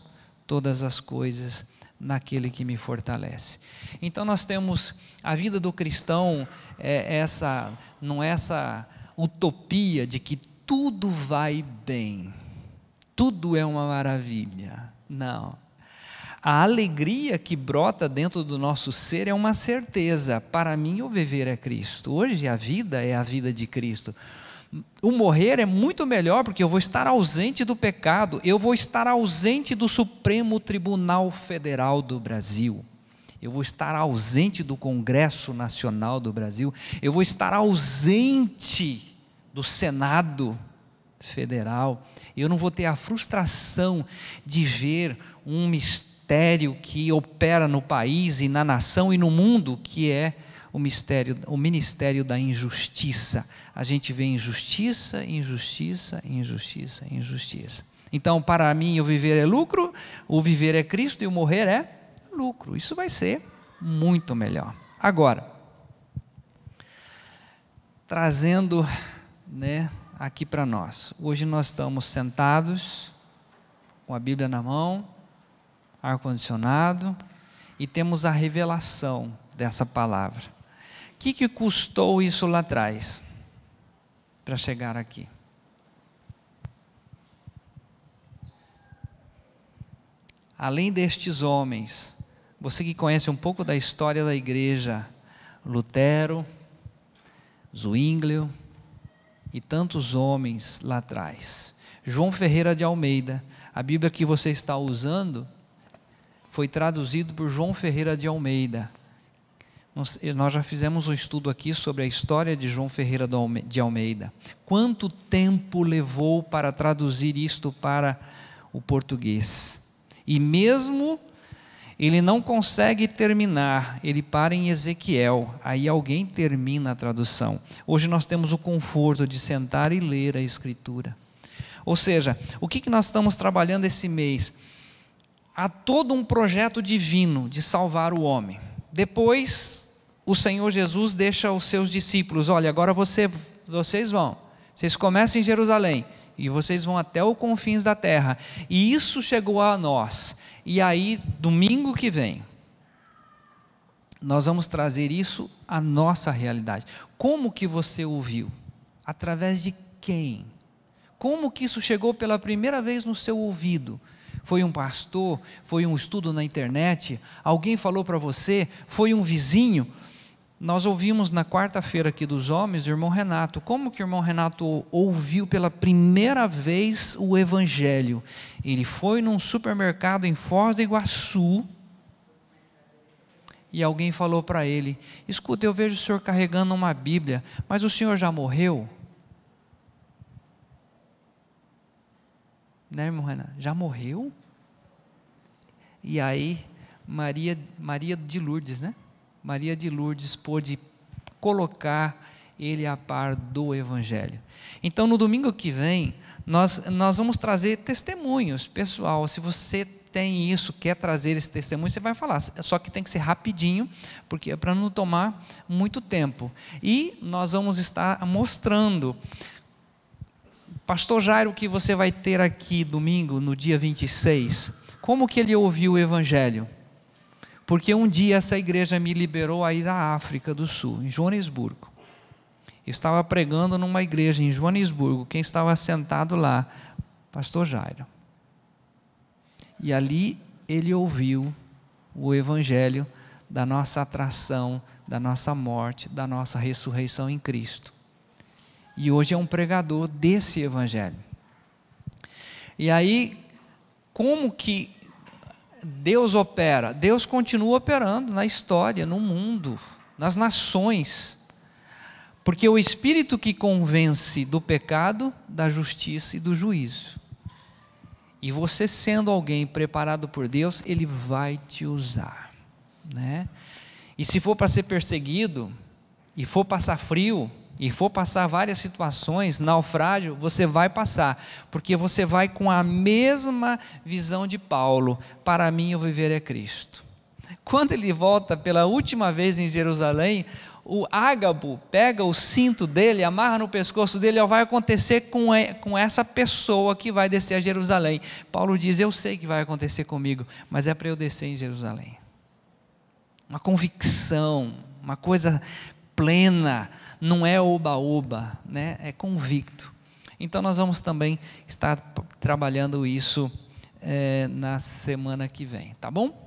todas as coisas naquele que me fortalece. Então nós temos a vida do cristão é essa não é essa utopia de que tudo vai bem, tudo é uma maravilha. Não. A alegria que brota dentro do nosso ser é uma certeza. Para mim, o viver é Cristo. Hoje a vida é a vida de Cristo. O morrer é muito melhor porque eu vou estar ausente do pecado, eu vou estar ausente do Supremo Tribunal Federal do Brasil, eu vou estar ausente do Congresso Nacional do Brasil, eu vou estar ausente do Senado Federal, eu não vou ter a frustração de ver um mistério que opera no país e na nação e no mundo, que é o mistério, o ministério da injustiça. A gente vê injustiça, injustiça, injustiça, injustiça. Então, para mim, o viver é lucro, o viver é Cristo e o morrer é lucro. Isso vai ser muito melhor. Agora, trazendo, né, aqui para nós. Hoje nós estamos sentados com a Bíblia na mão, ar condicionado e temos a revelação dessa palavra. O que, que custou isso lá atrás para chegar aqui? Além destes homens, você que conhece um pouco da história da igreja, Lutero, Zwinglio e tantos homens lá atrás. João Ferreira de Almeida, a Bíblia que você está usando foi traduzido por João Ferreira de Almeida. Nós já fizemos um estudo aqui sobre a história de João Ferreira de Almeida. Quanto tempo levou para traduzir isto para o português? E mesmo ele não consegue terminar, ele para em Ezequiel, aí alguém termina a tradução. Hoje nós temos o conforto de sentar e ler a Escritura. Ou seja, o que, que nós estamos trabalhando esse mês? Há todo um projeto divino de salvar o homem. Depois, o Senhor Jesus deixa os seus discípulos: olha, agora você, vocês vão, vocês começam em Jerusalém e vocês vão até os confins da terra. E isso chegou a nós. E aí, domingo que vem, nós vamos trazer isso à nossa realidade. Como que você ouviu? Através de quem? Como que isso chegou pela primeira vez no seu ouvido? Foi um pastor? Foi um estudo na internet? Alguém falou para você? Foi um vizinho? Nós ouvimos na quarta-feira aqui dos homens o irmão Renato. Como que o irmão Renato ouviu pela primeira vez o Evangelho? Ele foi num supermercado em Foz do Iguaçu e alguém falou para ele: Escuta, eu vejo o senhor carregando uma Bíblia, mas o senhor já morreu? Né, irmão Renato? Já morreu? E aí, Maria, Maria de Lourdes, né? Maria de Lourdes pôde colocar ele a par do Evangelho. Então, no domingo que vem, nós, nós vamos trazer testemunhos, pessoal. Se você tem isso, quer trazer esse testemunho, você vai falar. Só que tem que ser rapidinho, porque é para não tomar muito tempo. E nós vamos estar mostrando. Pastor Jairo, que você vai ter aqui domingo, no dia 26, como que ele ouviu o Evangelho? Porque um dia essa igreja me liberou a ir à África do Sul, em Joanesburgo. Eu estava pregando numa igreja em Joanesburgo. Quem estava sentado lá? Pastor Jairo. E ali ele ouviu o evangelho da nossa atração, da nossa morte, da nossa ressurreição em Cristo. E hoje é um pregador desse evangelho. E aí, como que Deus opera, Deus continua operando na história, no mundo, nas nações. Porque o Espírito que convence do pecado, da justiça e do juízo. E você sendo alguém preparado por Deus, Ele vai te usar. Né? E se for para ser perseguido, e for passar frio, e for passar várias situações, naufrágio, você vai passar, porque você vai com a mesma visão de Paulo: para mim o viver é Cristo. Quando ele volta pela última vez em Jerusalém, o ágabo pega o cinto dele, amarra no pescoço dele, vai acontecer com, com essa pessoa que vai descer a Jerusalém. Paulo diz: Eu sei que vai acontecer comigo, mas é para eu descer em Jerusalém. Uma convicção, uma coisa plena, não é oba-oba, né? é convicto. Então nós vamos também estar trabalhando isso é, na semana que vem, tá bom?